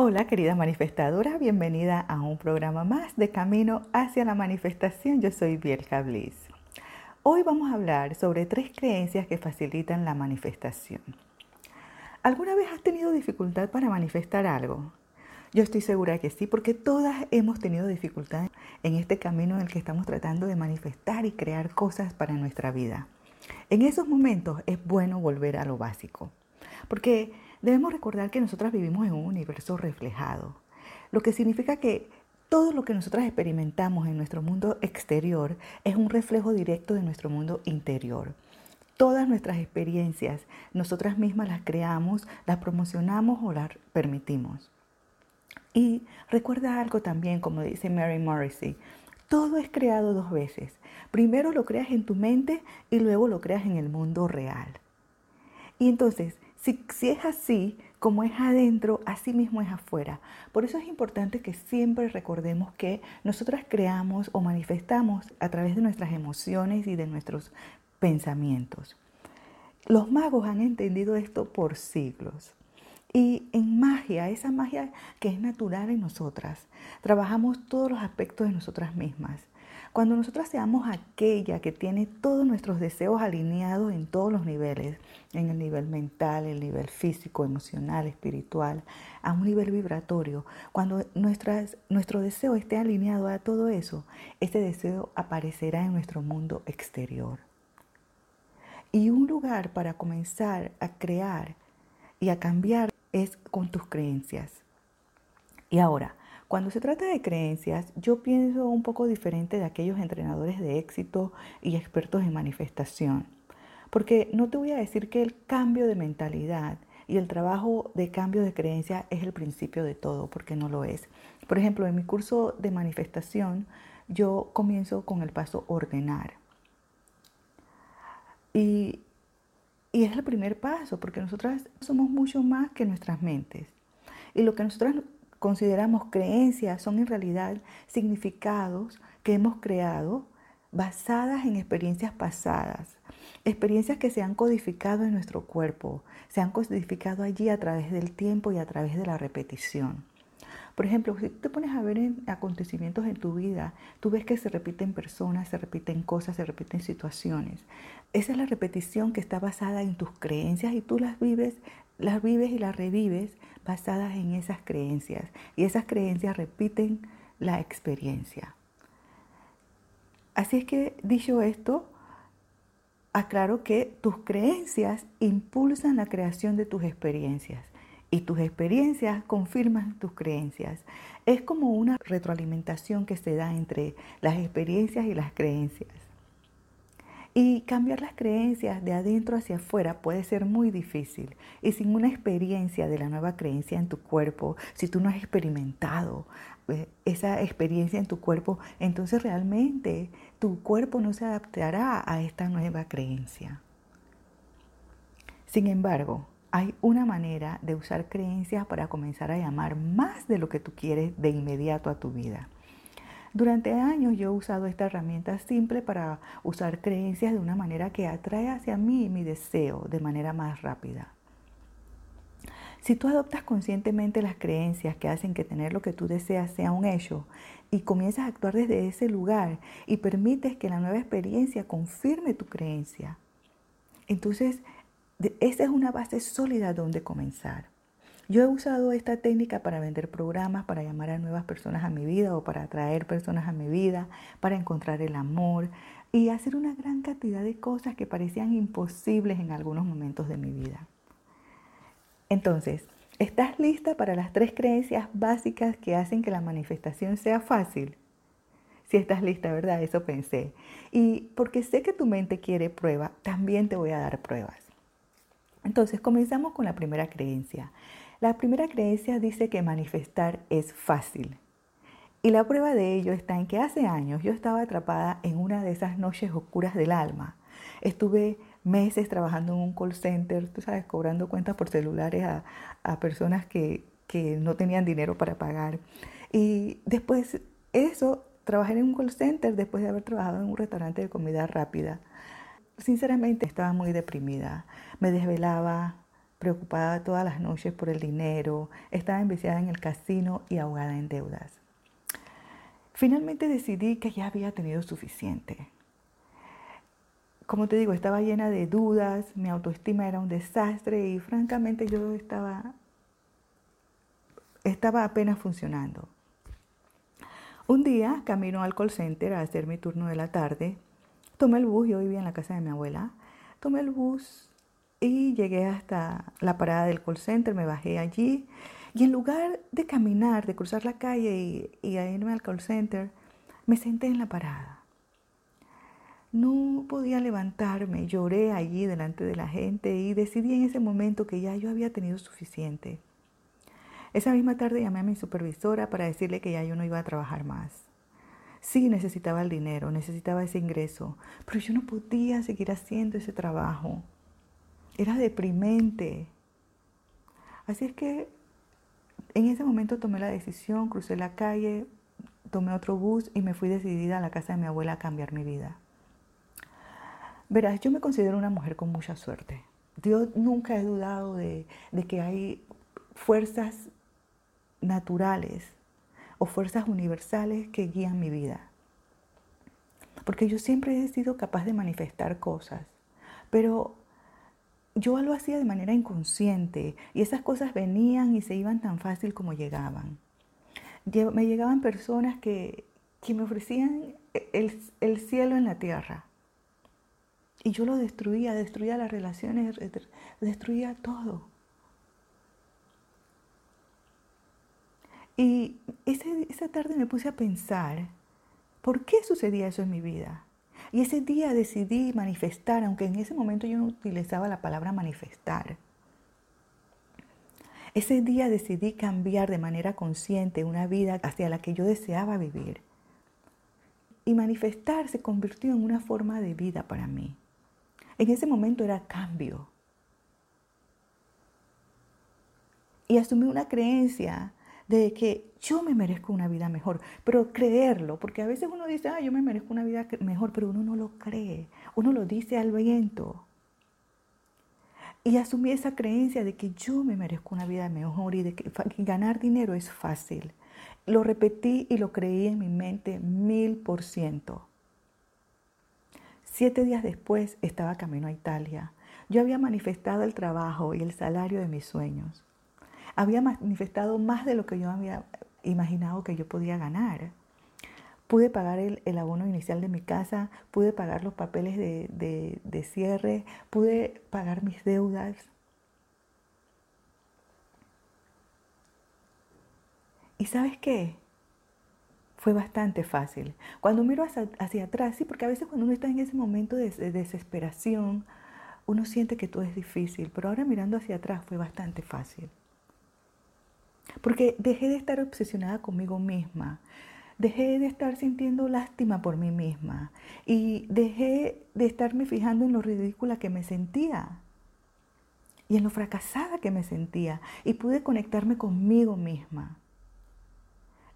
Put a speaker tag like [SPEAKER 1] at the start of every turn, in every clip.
[SPEAKER 1] Hola querida manifestadora, bienvenida a un programa más de Camino hacia la Manifestación. Yo soy Bielka Bliss. Hoy vamos a hablar sobre tres creencias que facilitan la manifestación. ¿Alguna vez has tenido dificultad para manifestar algo? Yo estoy segura que sí, porque todas hemos tenido dificultad en este camino en el que estamos tratando de manifestar y crear cosas para nuestra vida. En esos momentos es bueno volver a lo básico, porque debemos recordar que nosotras vivimos en un universo reflejado, lo que significa que todo lo que nosotras experimentamos en nuestro mundo exterior es un reflejo directo de nuestro mundo interior. Todas nuestras experiencias, nosotras mismas las creamos, las promocionamos o las permitimos. Y recuerda algo también, como dice Mary Morrissey, todo es creado dos veces. Primero lo creas en tu mente y luego lo creas en el mundo real. Y entonces, si, es así, como es adentro, así mismo es afuera. Por eso es importante que siempre recordemos que nosotras creamos o manifestamos a través de nuestras emociones y de nuestros pensamientos. Los magos han entendido esto por siglos. Y en magia, esa magia que es natural en nosotras, trabajamos todos los aspectos de nosotras mismas. Cuando nosotras seamos aquella que tiene todos nuestros deseos alineados en todos los niveles, en el nivel mental, el nivel físico, emocional, espiritual, a un nivel vibratorio, cuando nuestras, nuestro deseo esté alineado a todo eso, ese deseo aparecerá en nuestro mundo exterior. Y un lugar para comenzar a crear y a cambiar es con tus creencias. Y ahora, cuando se trata de creencias, yo pienso un poco diferente de aquellos entrenadores de éxito y expertos en manifestación. Porque no te voy a decir que el cambio de mentalidad y el trabajo de cambio de creencia es el principio de todo, porque no lo es. Por ejemplo, en mi curso de manifestación, yo comienzo con el paso ordenar. Y y es el primer paso, porque nosotras somos mucho más que nuestras mentes. Y lo que nosotras consideramos creencias son en realidad significados que hemos creado basadas en experiencias pasadas, experiencias que se han codificado en nuestro cuerpo, se han codificado allí a través del tiempo y a través de la repetición. Por ejemplo, si te pones a ver en acontecimientos en tu vida, tú ves que se repiten personas, se repiten cosas, se repiten situaciones. Esa es la repetición que está basada en tus creencias y tú las vives, las vives y las revives basadas en esas creencias. Y esas creencias repiten la experiencia. Así es que, dicho esto, aclaro que tus creencias impulsan la creación de tus experiencias y tus experiencias confirman tus creencias. Es como una retroalimentación que se da entre las experiencias y las creencias. Y cambiar las creencias de adentro hacia afuera puede ser muy difícil. Y sin una experiencia de la nueva creencia en tu cuerpo, si tú no has experimentado eh, esa experiencia en tu cuerpo, entonces realmente tu cuerpo no se adaptará a esta nueva creencia. Sin embargo, hay una manera de usar creencias para comenzar a llamar más de lo que tú quieres de inmediato a tu vida. Durante años yo he usado esta herramienta simple para usar creencias de una manera que atrae hacia mí mi deseo de manera más rápida. Si tú adoptas conscientemente las creencias que hacen que tener lo que tú deseas sea un hecho y comienzas a actuar desde ese lugar y permites que la nueva experiencia confirme tu creencia, entonces esa es una base sólida donde comenzar. Yo he usado esta técnica para vender programas, para llamar a nuevas personas a mi vida o para atraer personas a mi vida, para encontrar el amor y hacer una gran cantidad de cosas que parecían imposibles en algunos momentos de mi vida. Entonces, ¿estás lista para las tres creencias básicas que hacen que la manifestación sea fácil? Si estás lista, ¿verdad? Eso pensé. Y porque sé que tu mente quiere prueba, también te voy a dar pruebas. Entonces, comenzamos con la primera creencia. La primera creencia dice que manifestar es fácil. Y la prueba de ello está en que hace años yo estaba atrapada en una de esas noches oscuras del alma. Estuve meses trabajando en un call center, tú sabes, cobrando cuentas por celulares a, personas que, que no tenían dinero para pagar. Y después eso, trabajé en un call center después de haber trabajado en un restaurante de comida rápida sinceramente estaba muy deprimida. Me desvelaba, preocupada todas las noches por el dinero, estaba enviciada en el casino y ahogada en deudas. Finalmente decidí que ya había tenido suficiente. Como te digo, estaba llena de dudas, mi autoestima era un desastre y francamente yo estaba, estaba apenas funcionando. Un día camino al call center a hacer mi turno de la tarde. Tomé el bus, yo vivía en la casa de mi abuela. Tomé el bus y llegué hasta la parada del call center, me bajé allí y en lugar de caminar, de cruzar la calle y, irme al call center, me senté en la parada. No podía levantarme, lloré allí delante de la gente y decidí en ese momento que ya yo había tenido suficiente. Esa misma tarde llamé a mi supervisora para decirle que ya yo no iba a trabajar más. Sí, necesitaba el dinero, necesitaba ese ingreso, pero yo no podía seguir haciendo ese trabajo. Era deprimente. Así es que en ese momento tomé la decisión, crucé la calle, tomé otro bus y me fui decidida a la casa de mi abuela a cambiar mi vida. Verás, yo me considero una mujer con mucha suerte. Yo nunca he dudado de, de que hay fuerzas naturales o fuerzas universales que guían mi vida. Porque yo siempre he sido capaz de manifestar cosas, pero yo lo hacía de manera inconsciente y esas cosas venían y se iban tan fácil como llegaban. Me llegaban personas que, me ofrecían el, el cielo en la tierra. Y yo lo destruía, destruía las relaciones, destruía todo. Y esa tarde me puse a pensar, ¿por qué sucedía eso en mi vida? Y ese día decidí manifestar, aunque en ese momento yo no utilizaba la palabra manifestar. Ese día decidí cambiar de manera consciente una vida hacia la que yo deseaba vivir. Y manifestar se convirtió en una forma de vida para mí. En ese momento era cambio. Y asumí una creencia de que yo me merezco una vida mejor, pero creerlo, porque a veces uno dice, ah, yo me merezco una vida mejor, pero uno no lo cree, uno lo dice al viento. Y asumí esa creencia de que yo me merezco una vida mejor y de que ganar dinero es fácil. Lo repetí y lo creí en mi mente mil por ciento. Siete días después estaba camino a Italia. Yo había manifestado el trabajo y el salario de mis sueños había manifestado más de lo que yo había imaginado que yo podía ganar. Pude pagar el, abono inicial de mi casa, pude pagar los papeles de, cierre, pude pagar mis deudas. ¿Y sabes qué? Fue bastante fácil. Cuando miro hacia, atrás, sí, porque a veces cuando uno está en ese momento de, de, desesperación, uno siente que todo es difícil, pero ahora mirando hacia atrás fue bastante fácil. Porque dejé de estar obsesionada conmigo misma. Dejé de estar sintiendo lástima por mí misma. Y dejé de estarme fijando en lo ridícula que me sentía. Y en lo fracasada que me sentía. Y pude conectarme conmigo misma.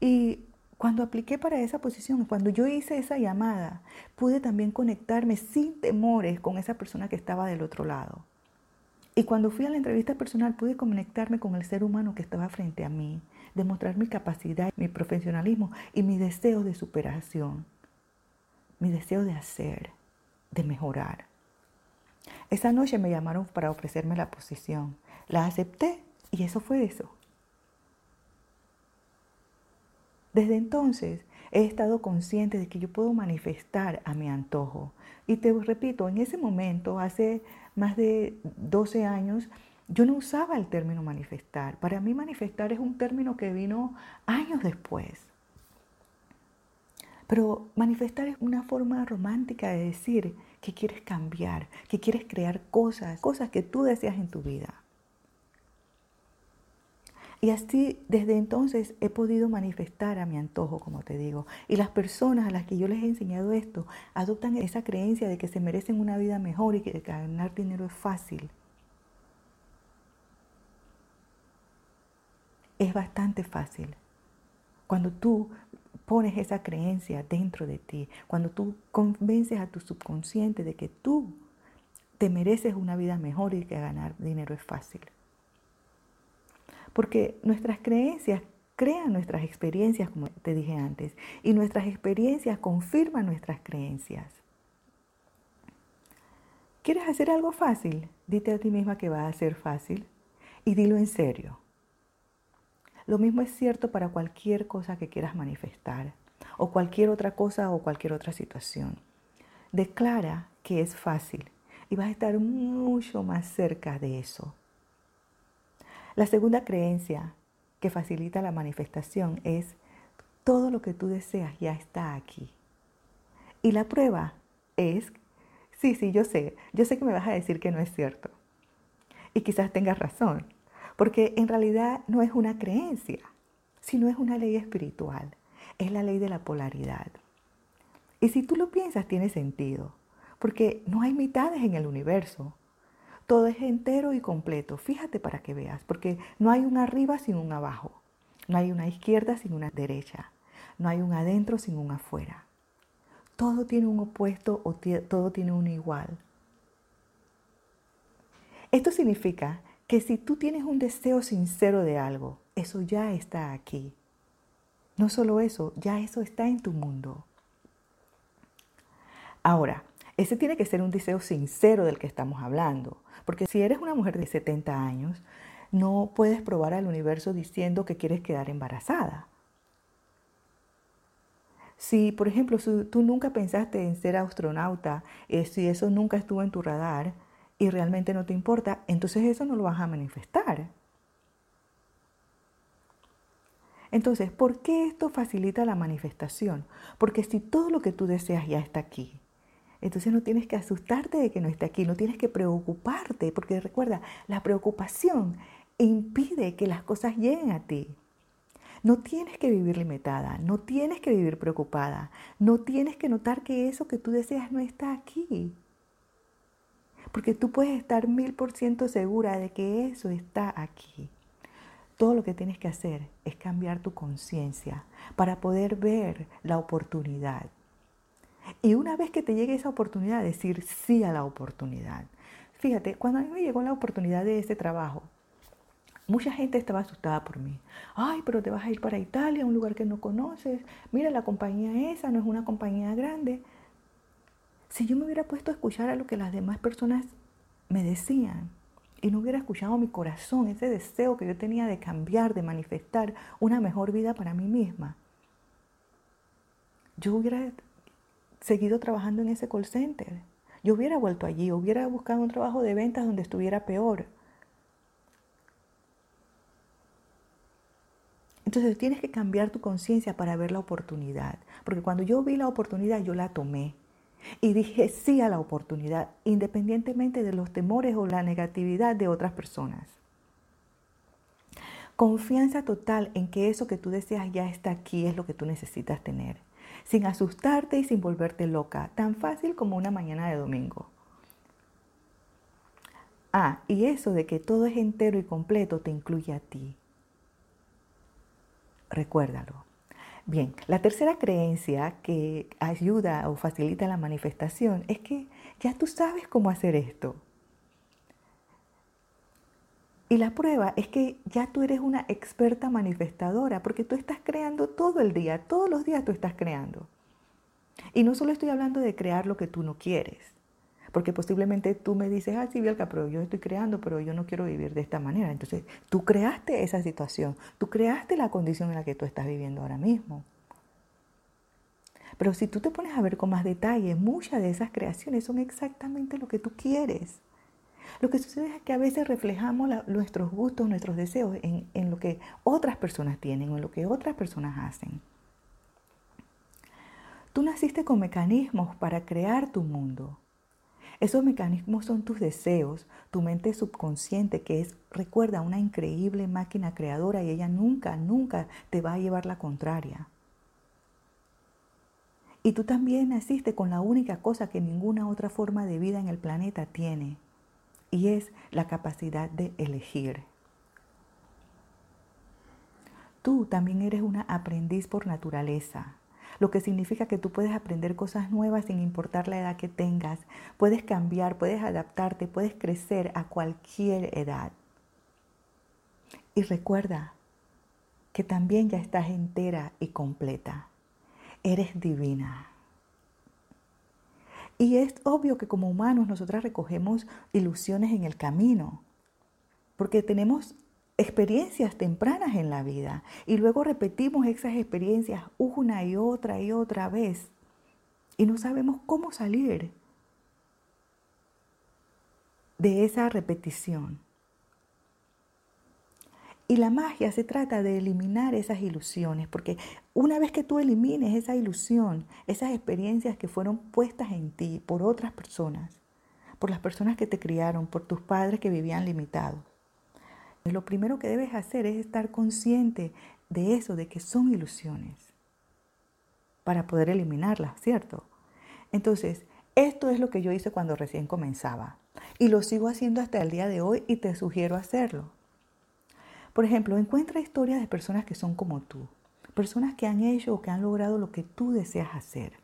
[SPEAKER 1] Y cuando apliqué para esa posición, cuando yo hice esa llamada, pude también conectarme sin temores con esa persona que estaba del otro lado. Y cuando fui a la entrevista personal pude conectarme con el ser humano que estaba frente a mí, demostrar mi capacidad, mi profesionalismo y mi deseo de superación, mi deseo de hacer, de mejorar. Esa noche me llamaron para ofrecerme la posición. La acepté y eso fue eso. Desde entonces he estado consciente de que yo puedo manifestar a mi antojo. Y te repito, en ese momento, hace más de 12 años, yo no usaba el término manifestar. Para mí manifestar es un término que vino años después. Pero manifestar es una forma romántica de decir que quieres cambiar, que quieres crear cosas, cosas que tú deseas en tu vida. Y así desde entonces he podido manifestar a mi antojo, como te digo. Y las personas a las que yo les he enseñado esto adoptan esa creencia de que se merecen una vida mejor y que ganar dinero es fácil. Es bastante fácil. Cuando tú pones esa creencia dentro de ti, cuando tú convences a tu subconsciente de que tú te mereces una vida mejor y que ganar dinero es fácil. Porque nuestras creencias crean nuestras experiencias, como te dije antes, y nuestras experiencias confirman nuestras creencias. ¿Quieres hacer algo fácil? Dite a ti misma que va a ser fácil y dilo en serio. Lo mismo es cierto para cualquier cosa que quieras manifestar o cualquier otra cosa o cualquier otra situación. Declara que es fácil y vas a estar mucho más cerca de eso. La segunda creencia que facilita la manifestación es todo lo que tú deseas ya está aquí. Y la prueba es, sí, sí, yo sé, yo sé que me vas a decir que no es cierto. Y quizás tengas razón, porque en realidad no es una creencia, sino es una ley espiritual, es la ley de la polaridad. Y si tú lo piensas, tiene sentido, porque no hay mitades en el universo. Todo es entero y completo. Fíjate para que veas, porque no hay un arriba sin un abajo. No hay una izquierda sin una derecha. No hay un adentro sin un afuera. Todo tiene un opuesto o todo tiene un igual. Esto significa que si tú tienes un deseo sincero de algo, eso ya está aquí. No solo eso, ya eso está en tu mundo. Ahora, ese tiene que ser un deseo sincero del que estamos hablando. Porque si eres una mujer de 70 años, no puedes probar al universo diciendo que quieres quedar embarazada. Si, por ejemplo, tú nunca pensaste en ser astronauta, eh, si eso nunca estuvo en tu radar y realmente no te importa, entonces eso no lo vas a manifestar. Entonces, ¿por qué esto facilita la manifestación? Porque si todo lo que tú deseas ya está aquí, entonces no tienes que asustarte de que no esté aquí, no tienes que preocuparte, porque recuerda, la preocupación impide que las cosas lleguen a ti. No tienes que vivir limitada, no tienes que vivir preocupada, no tienes que notar que eso que tú deseas no está aquí. Porque tú puedes estar mil por ciento segura de que eso está aquí. Todo lo que tienes que hacer es cambiar tu conciencia para poder ver la oportunidad. Y una vez que te llegue esa oportunidad, decir sí a la oportunidad. Fíjate, cuando a mí me llegó la oportunidad de ese trabajo, mucha gente estaba asustada por mí. Ay, pero te vas a ir para Italia, un lugar que no conoces. Mira, la compañía esa no es una compañía grande. Si yo me hubiera puesto a escuchar a lo que las demás personas me decían y no hubiera escuchado mi corazón, ese deseo que yo tenía de cambiar, de manifestar una mejor vida para mí misma, yo hubiera seguido trabajando en ese call center. Yo hubiera vuelto allí, hubiera buscado un trabajo de ventas donde estuviera peor. Entonces tienes que cambiar tu conciencia para ver la oportunidad. Porque cuando yo vi la oportunidad, yo la tomé. Y dije sí a la oportunidad, independientemente de los temores o la negatividad de otras personas. Confianza total en que eso que tú deseas ya está aquí, es lo que tú necesitas tener sin asustarte y sin volverte loca, tan fácil como una mañana de domingo. Ah, y eso de que todo es entero y completo te incluye a ti. Recuérdalo. Bien, la tercera creencia que ayuda o facilita la manifestación es que ya tú sabes cómo hacer esto. Y la prueba es que ya tú eres una experta manifestadora porque tú estás creando todo el día, todos los días tú estás creando. Y no solo estoy hablando de crear lo que tú no quieres, porque posiblemente tú me dices, ah, sí, Bielka, pero yo estoy creando, pero yo no quiero vivir de esta manera. Entonces, tú creaste esa situación, tú creaste la condición en la que tú estás viviendo ahora mismo. Pero si tú te pones a ver con más detalle, muchas de esas creaciones son exactamente lo que tú quieres. Lo que sucede es que a veces reflejamos nuestros gustos, nuestros deseos en, en lo que otras personas tienen o en lo que otras personas hacen. Tú naciste con mecanismos para crear tu mundo. Esos mecanismos son tus deseos, tu mente subconsciente, que es, recuerda, una increíble máquina creadora y ella nunca, nunca te va a llevar la contraria. Y tú también naciste con la única cosa que ninguna otra forma de vida en el planeta tiene, y es la capacidad de elegir. Tú también eres una aprendiz por naturaleza. lo que significa que tú puedes aprender cosas nuevas sin importar la edad que tengas, puedes cambiar, puedes adaptarte, puedes crecer a cualquier edad. Y recuerda que también ya estás entera y completa. Eres divina. Y es obvio que como humanos nosotras recogemos ilusiones en el camino, porque tenemos experiencias tempranas en la vida y luego repetimos esas experiencias una y otra y otra vez y no sabemos cómo salir de esa repetición. Y la magia se trata de eliminar esas ilusiones, porque una vez que tú elimines esa ilusión, esas experiencias que fueron puestas en ti por otras personas, por las personas que te criaron, por tus padres que vivían limitados, lo primero que debes hacer es estar consciente de eso, de que son ilusiones, para poder eliminarlas, ¿cierto? Entonces, esto es lo que yo hice cuando recién comenzaba y lo sigo haciendo hasta el día de hoy y te sugiero hacerlo. Por ejemplo, encuentra historias de personas que son como tú, personas que han hecho o que han logrado lo que tú deseas hacer.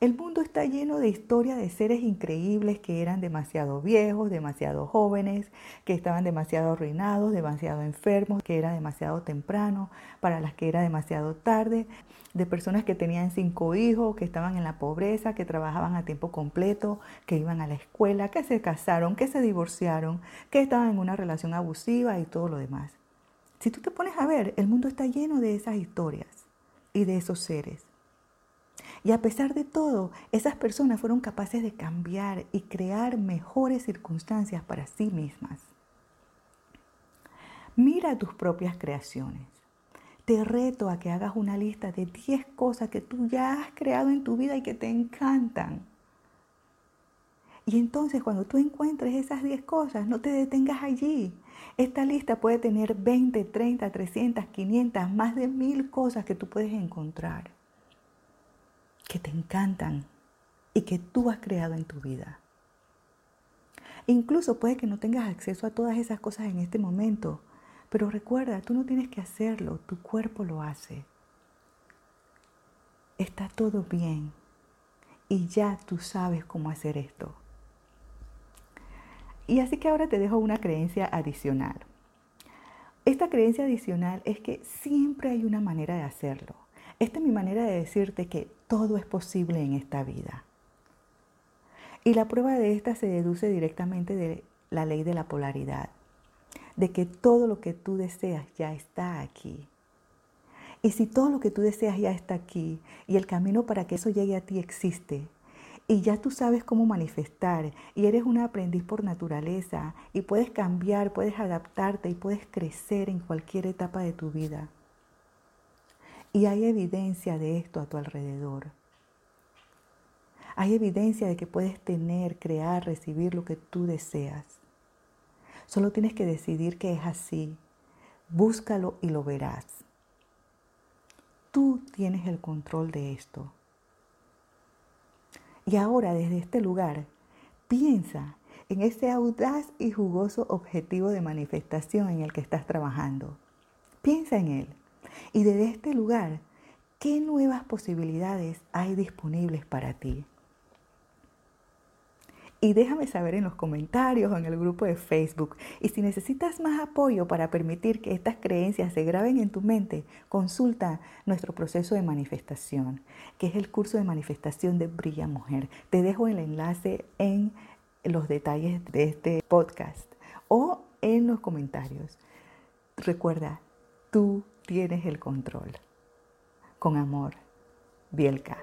[SPEAKER 1] El mundo está lleno de historias de seres increíbles que eran demasiado viejos, demasiado jóvenes, que estaban demasiado arruinados, demasiado enfermos, que era demasiado temprano, para las que era demasiado tarde, de personas que tenían cinco hijos, que estaban en la pobreza, que trabajaban a tiempo completo, que iban a la escuela, que se casaron, que se divorciaron, que estaban en una relación abusiva y todo lo demás. Si tú te pones a ver, el mundo está lleno de esas historias y de esos seres. Y a pesar de todo, esas personas fueron capaces de cambiar y crear mejores circunstancias para sí mismas. Mira tus propias creaciones. Te reto a que hagas una lista de 10 cosas que tú ya has creado en tu vida y que te encantan. Y entonces cuando tú encuentres esas 10 cosas, no te detengas allí. Esta lista puede tener 20, 30, 300, 500, más de mil cosas que tú puedes encontrar que te encantan y que tú has creado en tu vida. Incluso puede que no tengas acceso a todas esas cosas en este momento, pero recuerda, tú no tienes que hacerlo, tu cuerpo lo hace. Está todo bien y ya tú sabes cómo hacer esto. Y así que ahora te dejo una creencia adicional. Esta creencia adicional es que siempre hay una manera de hacerlo. Esta es mi manera de decirte que todo es posible en esta vida. Y la prueba de esta se deduce directamente de la ley de la polaridad, de que todo lo que tú deseas ya está aquí. Y si todo lo que tú deseas ya está aquí y el camino para que eso llegue a ti existe, y ya tú sabes cómo manifestar y eres un aprendiz por naturaleza y puedes cambiar, puedes adaptarte y puedes crecer en cualquier etapa de tu vida, y hay evidencia de esto a tu alrededor. Hay evidencia de que puedes tener, crear, recibir lo que tú deseas. Solo tienes que decidir que es así. Búscalo y lo verás. Tú tienes el control de esto. Y ahora desde este lugar, piensa en ese audaz y jugoso objetivo de manifestación en el que estás trabajando. Piensa en él. Y desde este lugar, ¿qué nuevas posibilidades hay disponibles para ti? Y déjame saber en los comentarios o en el grupo de Facebook. Y si necesitas más apoyo para permitir que estas creencias se graben en tu mente, consulta nuestro proceso de manifestación, que es el curso de manifestación de Brilla Mujer. Te dejo el enlace en los detalles de este podcast o en los comentarios. Recuerda, tú tienes el control. Con amor, Bielka.